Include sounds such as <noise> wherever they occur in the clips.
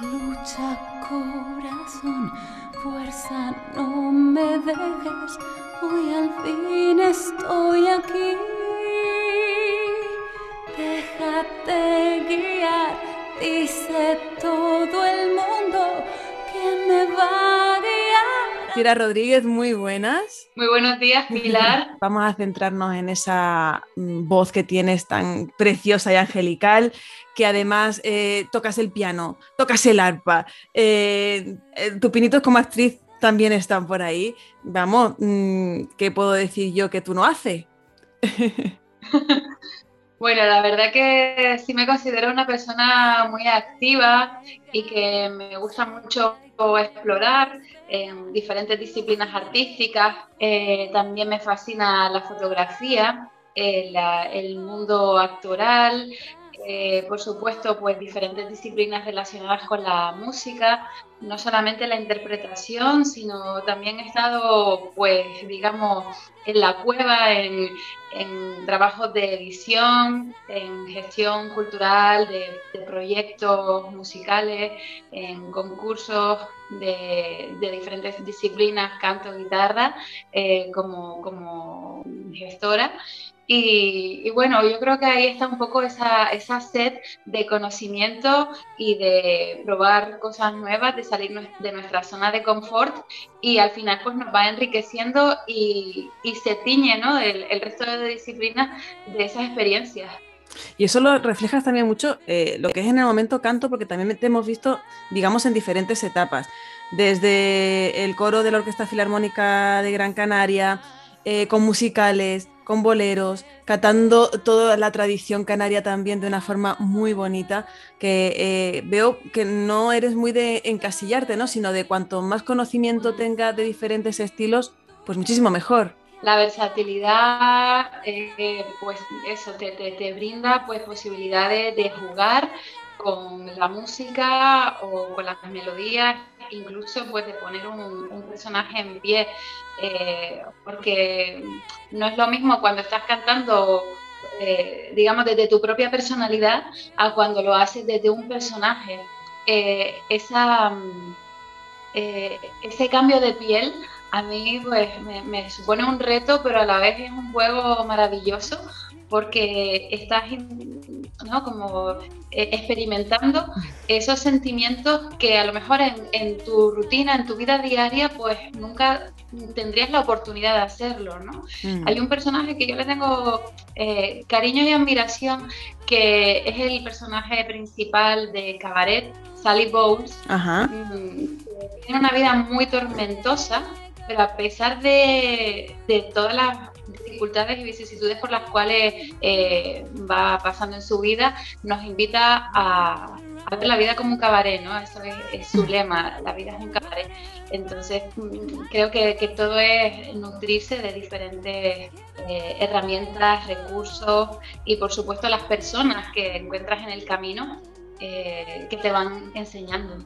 Lucha corazón, fuerza, no me dejes, hoy al fin estoy aquí. Déjate guiar, dice todo el mundo que me va Rodríguez, muy buenas. Muy buenos días, <laughs> Pilar. Vamos a centrarnos en esa mm, voz que tienes tan preciosa y angelical, que además eh, tocas el piano, tocas el arpa, eh, eh, tus pinitos como actriz también están por ahí. Vamos, mm, ¿qué puedo decir yo que tú no haces? <laughs> Bueno, la verdad que sí me considero una persona muy activa y que me gusta mucho explorar en diferentes disciplinas artísticas. Eh, también me fascina la fotografía, eh, el mundo actoral, eh, por supuesto, pues diferentes disciplinas relacionadas con la música, no solamente la interpretación, sino también he estado, pues, digamos, en la cueva, en, en trabajos de edición, en gestión cultural, de, proyectos musicales, en concursos de, diferentes disciplinas, canto, guitarra, eh, como, como gestora. Y, y bueno, yo creo que ahí está un poco esa, esa sed de conocimiento y de probar cosas nuevas, de salir de nuestra zona de confort y al final pues nos va enriqueciendo y, y se tiñe ¿no? el, el resto de disciplinas de esas experiencias. Y eso lo reflejas también mucho eh, lo que es en el momento canto, porque también te hemos visto, digamos, en diferentes etapas. Desde el coro de la Orquesta Filarmónica de Gran Canaria, eh, con musicales, con boleros, catando toda la tradición canaria también de una forma muy bonita, que eh, veo que no eres muy de encasillarte, ¿no? Sino de cuanto más conocimiento tengas de diferentes estilos, pues muchísimo mejor. La versatilidad, eh, pues eso, te, te- te brinda pues posibilidades de jugar con la música o con las melodías, incluso pues de poner un, personaje en pie, eh, porque no es lo mismo cuando estás cantando, eh, digamos, desde tu propia personalidad a cuando lo haces desde un personaje. Eh, esa, ese cambio de piel a mí pues me supone un reto, pero a la vez es un juego maravilloso porque estás ¿no? como eh, experimentando esos sentimientos que a lo mejor en, en tu rutina, en tu vida diaria, pues nunca tendrías la oportunidad de hacerlo, ¿no? Mm. Hay un personaje que yo le tengo eh, cariño y admiración, que es el personaje principal de Cabaret, Sally Bowles, Ajá. mm, que tiene una vida muy tormentosa, pero a pesar de, de todas las dificultades y vicisitudes por las cuales eh, va pasando en su vida, nos invita a, a ver la vida como un cabaret, ¿no? Eso es, es su lema, la vida es un cabaret. Entonces, mm, creo que, que todo es nutrirse de diferentes eh, herramientas, recursos y, por supuesto, las personas que encuentras en el camino eh, que te van enseñando.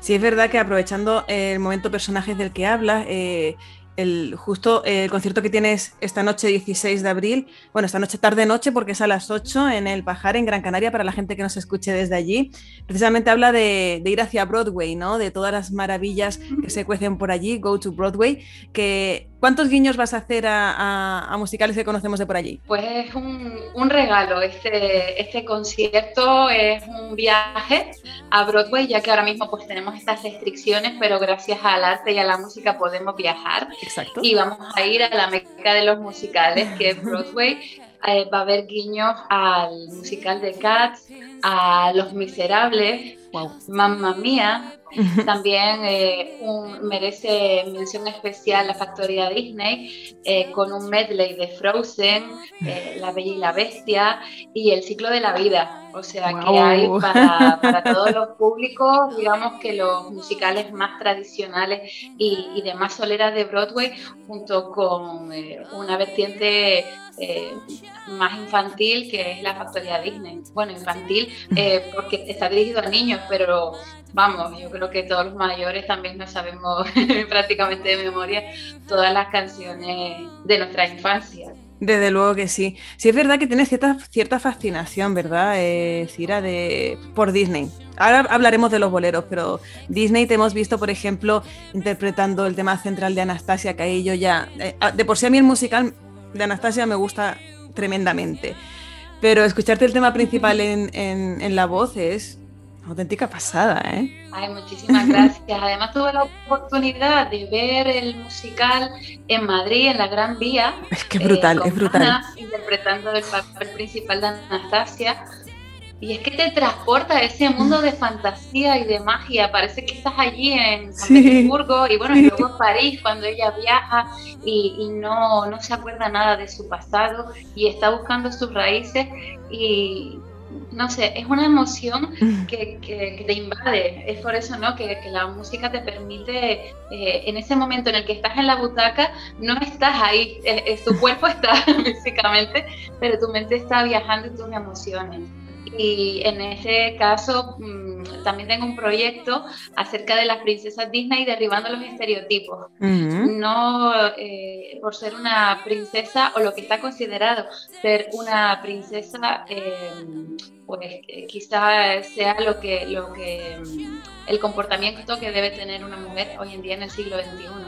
Sí, es verdad que aprovechando el momento personajes del que hablas, eh, el, justo eh, el concierto que tienes esta noche 16 de abril, bueno, esta noche tarde-noche porque es a las 8 en el Pajar, en Gran Canaria, para la gente que nos escuche desde allí, precisamente habla de, ir hacia Broadway, ¿no? De todas las maravillas que se cuecen por allí, Go to Broadway, que ¿cuántos guiños vas a hacer a, a- a musicales que conocemos de por allí? Pues es un, un regalo, este, este concierto es un viaje a Broadway, ya que ahora mismo pues tenemos estas restricciones, pero gracias al arte y a la música podemos viajar Exacto. y vamos a ir a la meca de los musicales, que es Broadway. Eh, va a haber guiños al musical de Cats, a Los Miserables, Wow. Mamma Mía, <laughs> también eh, un- merece mención especial la factoría Disney eh, con un medley de Frozen, La Bella y la Bestia y El ciclo de la vida. O sea que hay para, para todos los públicos, digamos que los musicales más tradicionales y, y de más soleras de Broadway, junto con una vertiente más infantil que es la factoría Disney. Bueno, infantil eh, porque está dirigido a niños, pero vamos, yo creo que todos los mayores también no sabemos <laughs> prácticamente de memoria todas las canciones de nuestra infancia. Desde luego que sí. Sí es verdad que tienes cierta, cierta fascinación, ¿verdad, eh, Cira, de, por Disney? Ahora hablaremos de los boleros, pero Disney te hemos visto, por ejemplo, interpretando el tema central de Anastasia, que ahí yo ya... Eh, de por sí a mí el musical de Anastasia me gusta tremendamente. Pero escucharte el tema principal en, en la voz es auténtica pasada, ¿eh? Ay, muchísimas gracias. Además tuve la oportunidad de ver el musical en Madrid, en la Gran Vía. Es que brutal, eh, es brutal. interpretando el papel principal de Anastasia. Y es que te transporta a ese mundo de fantasía y de magia. Parece que estás allí en San Petersburgo y bueno, y luego en París cuando ella viaja y, y, no, no se acuerda nada de su pasado y está buscando sus raíces. Y, no sé, es una emoción mm. que, te invade. Es por eso, ¿no? Que, la música te permite, eh, en ese momento en el que estás en la butaca, no estás ahí, tu cuerpo <laughs> está físicamente, pero tu mente está viajando en tus emociones. Y en ese caso mm, también tengo un proyecto acerca de las princesas Disney derribando los estereotipos. No eh, por ser una princesa o lo que está considerado ser una princesa, eh, pues eh, quizá sea lo que, lo que el comportamiento que debe tener una mujer hoy en día en el siglo XXI.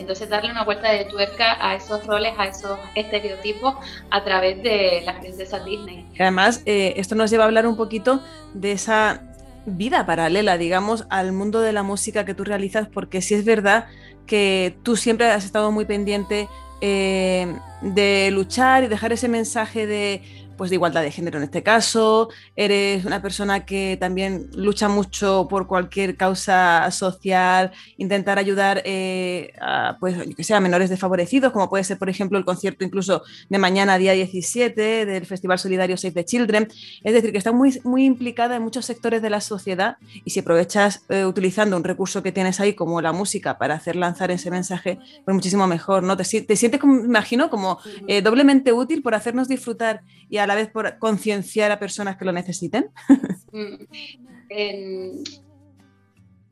Entonces darle una vuelta de tuerca a esos roles, a esos estereotipos a través de las princesas Disney. Además, eh, esto nos lleva a hablar un poquito de esa vida paralela, digamos, al mundo de la música que tú realizas, porque sí es verdad que tú siempre has estado muy pendiente eh, de luchar y dejar ese mensaje de pues de igualdad de género en este caso, eres una persona que también lucha mucho por cualquier causa social, intentar ayudar eh, a, pues, que sea, menores desfavorecidos, como puede ser, por ejemplo, el concierto incluso de mañana, día 17, del Festival Solidario Save the Children. Es decir, que está muy, muy implicada en muchos sectores de la sociedad y si aprovechas eh, utilizando un recurso que tienes ahí como la música para hacer lanzar ese mensaje, pues muchísimo mejor, ¿no? Te, te sientes, como, imagino, como eh, doblemente útil por hacernos disfrutar y a la vez por concienciar a personas que lo necesiten? <laughs> Mm,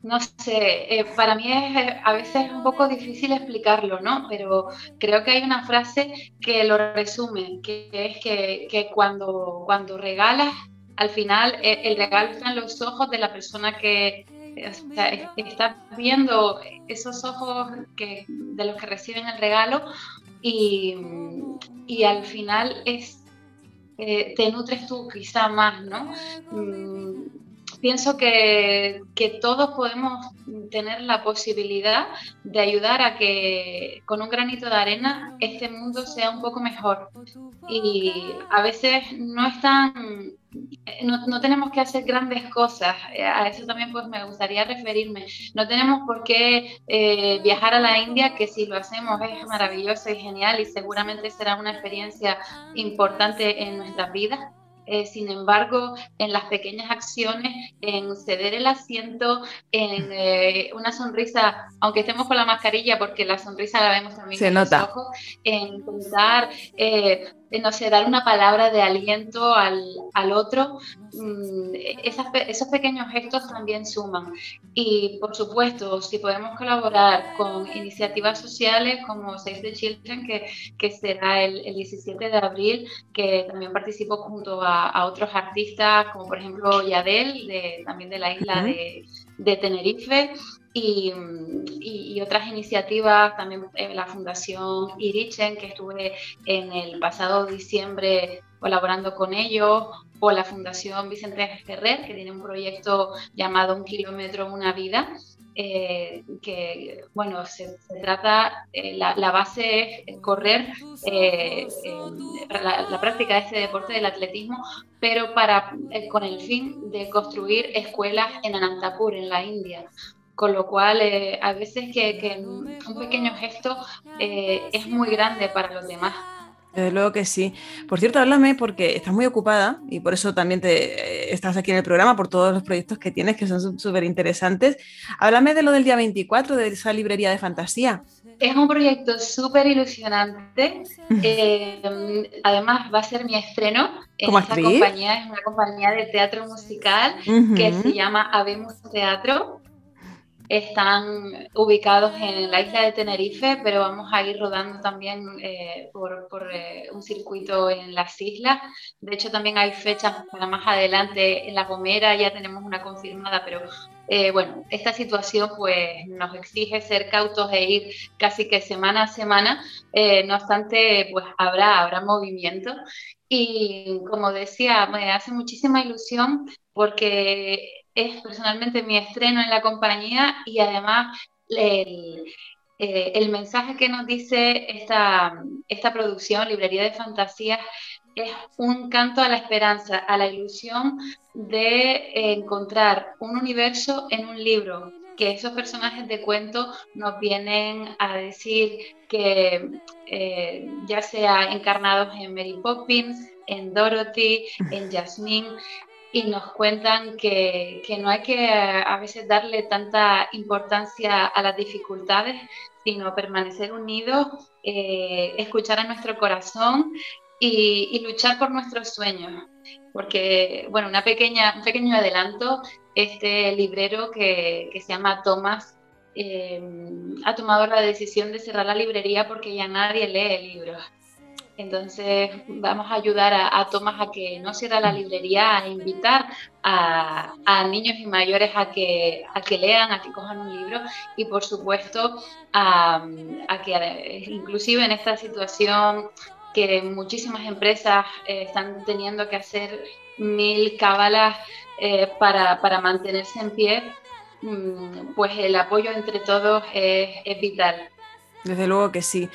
no sé, eh, para mí es eh, a veces un poco difícil explicarlo, ¿no? Pero creo que hay una frase que lo resume, que es que, cuando, cuando regalas, al final eh, el regalo está en los ojos de la persona que, está viendo esos ojos que, de los que reciben el regalo y, y al final es eh, te nutres tú quizá más, ¿no? Mm, pienso que, todos podemos tener la posibilidad de ayudar a que con un granito de arena este mundo sea un poco mejor. Y a veces no es tan no, tenemos que hacer grandes cosas, eh, a eso también pues me gustaría referirme. No tenemos por qué eh, viajar a la India, que si lo hacemos es maravilloso y genial y seguramente será una experiencia importante en nuestras vidas, eh, sin embargo, en las pequeñas acciones, en ceder el asiento, en eh, una sonrisa, aunque estemos con la mascarilla, porque la sonrisa la vemos también en los ojos, en eh, no sé, dar una palabra de aliento al, al otro, mm, esos pequeños gestos también suman. Y por supuesto, si podemos colaborar con iniciativas sociales como Save the Children, que, que será el, el, 17 de abril, que también participo junto a, a, otros artistas, como por ejemplo Yadel, de, también de la isla de, de Tenerife, y, otras iniciativas, también eh, la Fundación Irichen, que estuve en el pasado diciembre colaborando con ellos, o la Fundación Vicente Ferrer, que tiene un proyecto llamado Un kilómetro, una vida, eh, que, bueno, se, trata, eh, la, base es correr, la, la, práctica de este deporte del atletismo, pero para, con el fin de construir escuelas en Anantapur, en la India, con lo cual eh, a veces que, un pequeño gesto eh, es muy grande para los demás. Desde luego que sí. Por cierto, háblame porque estás muy ocupada y por eso también te, eh, estás aquí en el programa, por todos los proyectos que tienes que son súper interesantes. Háblame de lo del día 24, de esa librería de fantasía. Es un proyecto súper ilusionante. además, va a ser mi estreno en esta compañía. Es una compañía de teatro musical que se llama Habemos Teatro están ubicados en la isla de Tenerife, pero vamos a ir rodando también eh, por, eh, un circuito en las islas. De hecho, también hay fechas para más adelante en La Gomera, ya tenemos una confirmada, pero eh, bueno, esta situación pues nos exige ser cautos e ir casi que semana a semana. no obstante, pues habrá, habrá movimiento. Y como decía, me hace muchísima ilusión porque es personalmente mi estreno en la compañía y además el, eh, el mensaje que nos dice esta, esta producción, Librería de Fantasías, es un canto a la esperanza, a la ilusión de encontrar un universo en un libro, que esos personajes de cuento nos vienen a decir que eh, ya sea encarnados en Mary Poppins, en Dorothy, en <laughs> Jasmine, y nos cuentan que, no hay que a veces darle tanta importancia a las dificultades, sino permanecer unidos, eh, escuchar a nuestro corazón y, luchar por nuestros sueños. Porque, bueno, una pequeña, un pequeño adelanto, este librero que, se llama Thomas eh, ha tomado la decisión de cerrar la librería porque ya nadie lee libros. Entonces vamos a ayudar a, Tomás a que no cierre la librería, a invitar a, niños y mayores a que, a que lean, a que cojan un libro y por supuesto a, que inclusive en esta situación que muchísimas empresas eh, están teniendo que hacer mil cábalas eh, para, mantenerse en pie, mm, pues el apoyo entre todos es, vital. Desde luego que sí.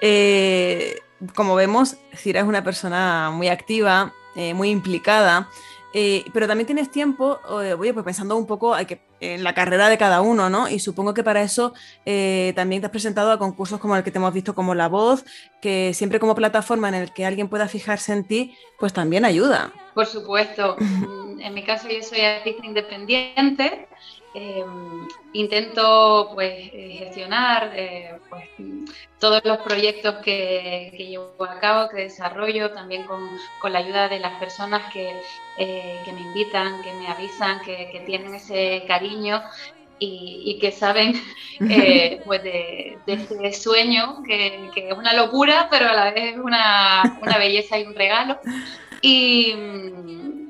Eh, como vemos, Cira es una persona muy activa, eh, muy implicada, eh, pero también tienes tiempo, oye, pues pensando un poco en la carrera de cada uno, ¿no? Y supongo que para eso eh, también te has presentado a concursos como el que te hemos visto como La Voz, que siempre como plataforma en el que alguien pueda fijarse en ti, pues también ayuda. Por supuesto. en mi caso yo soy artista independiente Em, intento pues eh, gestionar eh, pues, todos los proyectos que, llevo a cabo, que desarrollo, también con, la ayuda de las personas que, eh, me invitan, que me avisan, que, tienen ese cariño y, que saben <laughs> pues de, ese sueño, que, es una locura, pero a la vez es una, una belleza y un regalo. Y,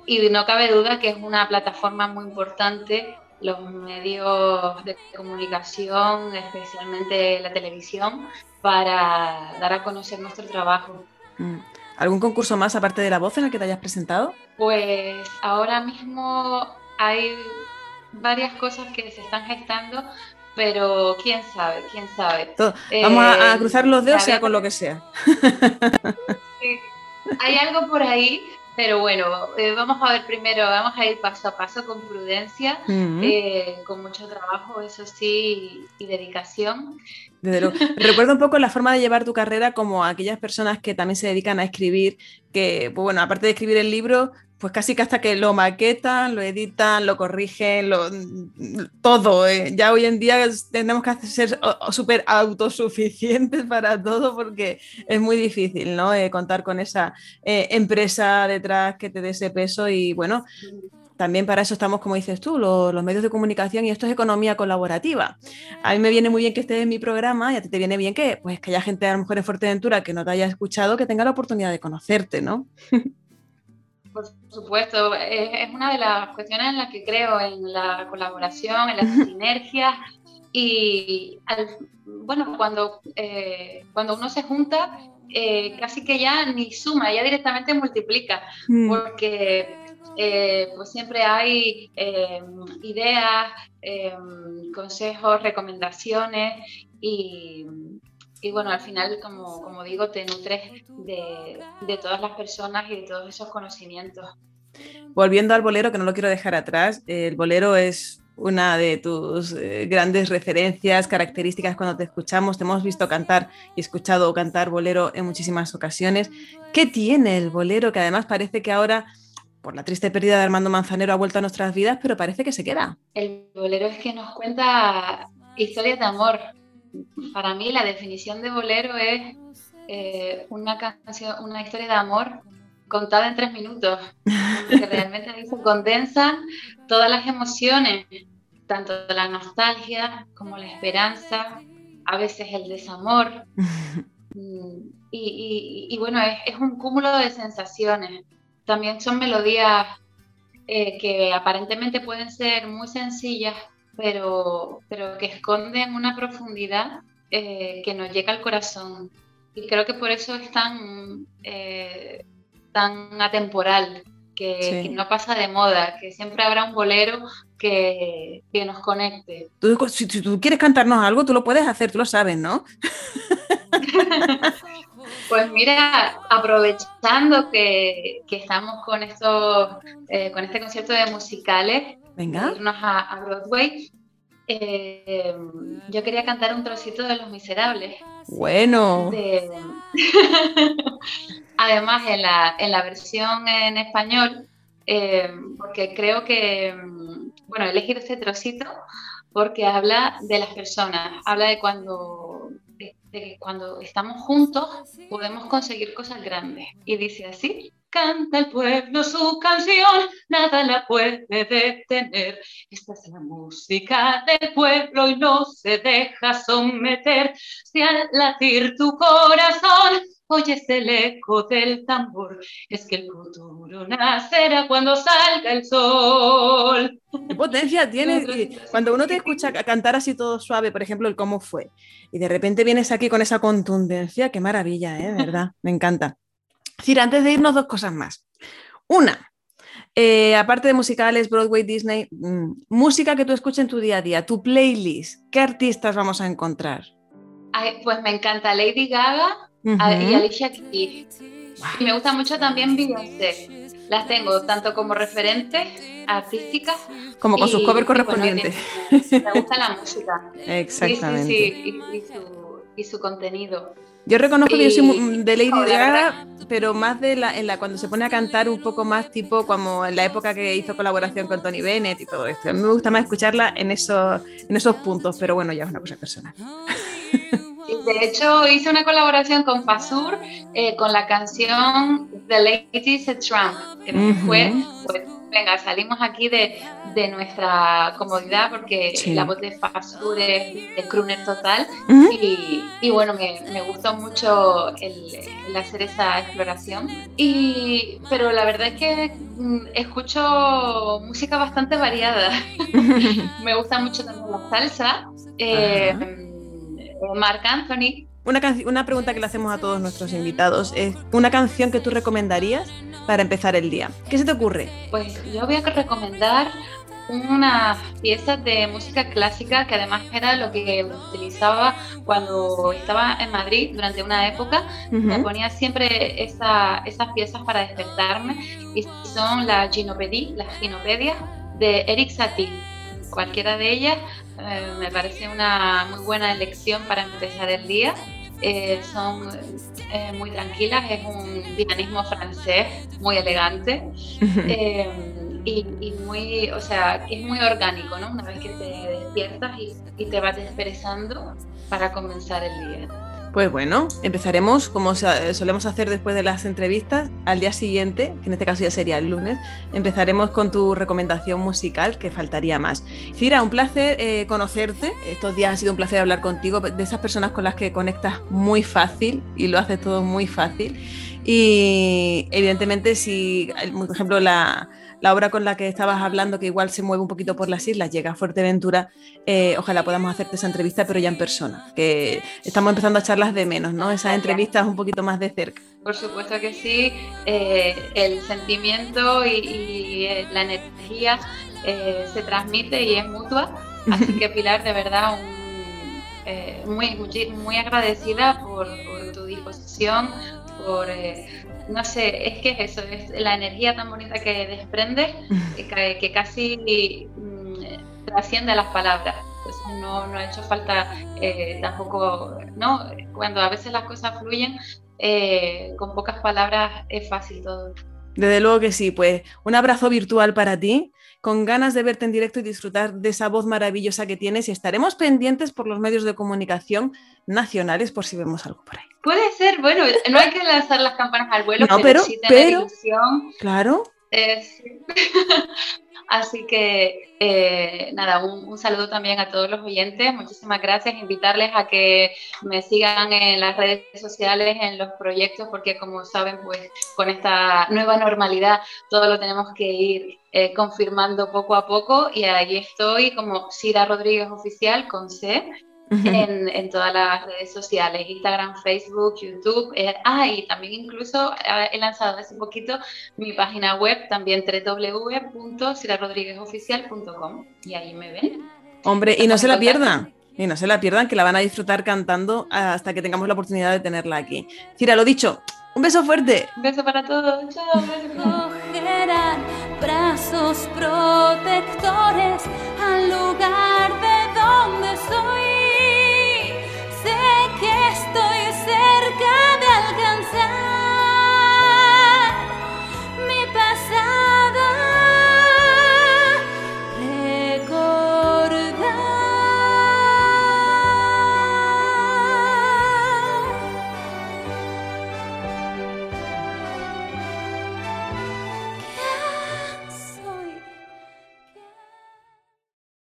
y no cabe duda que es una plataforma muy importante los medios de comunicación, especialmente la televisión, para dar a conocer nuestro trabajo. Mm. ¿Algún concurso más aparte de la voz en el que te hayas presentado? Pues ahora mismo hay varias cosas que se están gestando, pero quién sabe, quién sabe. Vamos a, eh, cruzar los dedos, sea con lo que sea. <laughs> hay algo por ahí, pero bueno, eh, vamos a ver primero, vamos a ir paso a paso con prudencia, eh, con mucho trabajo, eso sí, y, dedicación. <laughs> Recuerda un poco la forma de llevar tu carrera como aquellas personas que también se dedican a escribir, que, pues bueno, aparte de escribir el libro, pues casi que hasta que lo maquetan, lo editan, lo corrigen, lo, todo. ¿eh? Ya hoy en día tenemos que ser súper autosuficientes <laughs> para todo porque es muy difícil ¿no? Eh, contar con esa eh, empresa detrás que te dé ese peso y bueno. También para eso estamos, como dices tú, los, medios de comunicación y esto es economía colaborativa. A mí me viene muy bien que estés en mi programa y a ti te viene bien que, pues, que haya gente a lo mejor en Fuerteventura que no te haya escuchado, que tenga la oportunidad de conocerte, ¿no? Por supuesto, es, una de las cuestiones en las que creo, en la colaboración, en las <laughs> sinergias y bueno, cuando, eh, cuando uno se junta, eh, casi que ya ni suma, ya directamente multiplica, mm. porque eh, pues siempre hay ideas, consejos, recomendaciones y, y bueno, al final, como, digo, te nutres de, de, todas las personas y de todos esos conocimientos. Volviendo al bolero, que no lo quiero dejar atrás, el bolero es una de tus eh, grandes referencias, características cuando te escuchamos. Te hemos visto cantar y escuchado cantar bolero en muchísimas ocasiones. ¿Qué tiene el bolero que además parece que ahora, por la triste pérdida de Armando Manzanero, ha vuelto a nuestras vidas, pero parece que se queda? El bolero es que nos cuenta historias de amor, para mí la definición de bolero es eh, una canción, una historia de amor contada en tres minutos, que <laughs> realmente se condensan todas las emociones tanto la nostalgia como la esperanza, a veces el desamor. <laughs> Mm, y, bueno, es, un cúmulo de sensaciones. También son melodías eh, que aparentemente pueden ser muy sencillas, pero, pero que esconden una profundidad eh, que nos llega al corazón. Y creo que por eso es tan, eh, tan atemporal, que, no pasa de moda, que siempre habrá un bolero que, que nos conecte. si, tú quieres cantarnos algo, tú lo puedes hacer, tú lo sabes, ¿no? <laughs> Pues mira, aprovechando que, que estamos con, estos, eh, con este concierto de musicales, Venga. irnos a, Broadway, eh, yo quería cantar un trocito de Los Miserables. Bueno. <laughs> Además, en la, en la versión en español, eh, porque creo que, bueno, he elegido este trocito porque habla de las personas, habla de cuando, de que cuando estamos juntos podemos conseguir cosas grandes. Y dice así, canta el pueblo su canción, nada la puede detener. Esta es la música del pueblo y no se deja someter. Si al latir tu corazón oyes el eco del tambor, es que el futuro nacerá cuando salga el sol. ¿Qué potencia tiene? Cuando uno te escucha cantar así todo suave, por ejemplo, el cómo fue, y de repente vienes aquí con esa contundencia, qué maravilla, ¿eh? ¿Verdad? Me encanta. Cira, antes de irnos, dos cosas más. Una, eh, aparte de musicales, Broadway, Disney, mm, música que tú escuches en tu día a día, tu playlist, ¿qué artistas vamos a encontrar? pues me encanta Lady Gaga, y Alicia Keys. Y me gusta mucho también Beyoncé. Las tengo tanto como referentes artísticas como con sus covers correspondientes. me gusta la <laughs> música. Exactamente. Sí, y, su, contenido. Yo reconozco que yo soy de Lady Gaga, pero más de la, en la cuando se pone a cantar un poco más tipo como en la época que hizo colaboración con Tony Bennett y todo esto. A mí me gusta más escucharla en esos, en esos puntos, pero bueno, ya es una cosa personal. <laughs> De hecho, hice una colaboración con Fasur eh, con la canción The Ladies Trump, que fue, pues, venga, salimos aquí de, de nuestra comodidad porque la voz de Fasur es de crooner total y, y, bueno, me, me, gustó mucho el, hacer esa exploración. Y, pero la verdad es que mm, escucho música bastante variada. <laughs> me gusta mucho también la salsa. Eh, Marc Anthony. Una, una pregunta que le hacemos a todos nuestros invitados es una canción que tú recomendarías para empezar el día. ¿Qué se te ocurre? Pues yo voy a recomendar unas piezas de música clásica que además era lo que utilizaba cuando estaba en Madrid durante una época. Me ponía siempre esa, esas piezas para despertarme y son la Ginopedie, las Ginopedias de Eric Satie cualquiera de ellas eh, me parece una muy buena elección para empezar el día. Eh, son eh, muy tranquilas, es un dinamismo francés muy elegante y, muy, o sea, es muy orgánico, ¿no? Una vez que te despiertas y, y te vas desperezando para comenzar el día. Pues bueno, empezaremos como solemos hacer después de las entrevistas, al día siguiente, que en este caso ya sería el lunes, empezaremos con tu recomendación musical, que faltaría más. Cira, un placer eh, conocerte, estos días ha sido un placer hablar contigo, de esas personas con las que conectas muy fácil y lo haces todo muy fácil. Y evidentemente si, por ejemplo, la la obra con la que estabas hablando, que igual se mueve un poquito por las islas, llega a Fuerteventura, eh, ojalá podamos hacerte esa entrevista, pero ya en persona, que estamos empezando a charlas de menos, ¿no? Esas entrevistas un poquito más de cerca. Por supuesto que sí, eh, el sentimiento y, eh, la energía se transmite y es mutua, así que Pilar, de verdad, muy, muy, agradecida por, por tu disposición, por no sé, es que es eso, es la energía tan bonita que desprende <laughs> que, casi mm, trasciende las palabras. Pues no, no, ha hecho falta eh, tampoco, ¿no? Cuando a veces las cosas fluyen, eh, con pocas palabras es fácil todo. Desde luego que sí, pues un abrazo virtual para ti, con ganas de verte en directo y disfrutar de esa voz maravillosa que tienes y estaremos pendientes por los medios de comunicación nacionales por si vemos algo por ahí. Puede ser, bueno, no hay que lanzar las campanas al vuelo, pero, pero, Claro, Eh, <laughs> Así que eh, nada, un, saludo también a todos los oyentes. Muchísimas gracias. Invitarles a que me sigan en las redes sociales, en los proyectos, porque como saben, pues con esta nueva normalidad todo lo tenemos que ir eh, confirmando poco a poco. Y ahí estoy como Sira Rodríguez Oficial con C en, todas las redes sociales, Instagram, Facebook, YouTube. Eh, ah, y también incluso eh, he lanzado hace poquito mi página web, también www.sirarodríguezoficial.com y ahí me ven. Hombre, y no se la pierdan. Y no se la pierdan, que la van a disfrutar cantando hasta que tengamos la oportunidad de tenerla aquí. Cira, lo dicho, un beso fuerte. Un beso para todos. Chao. brazos protectores al lugar de donde soy estoy cerca de alcanzar.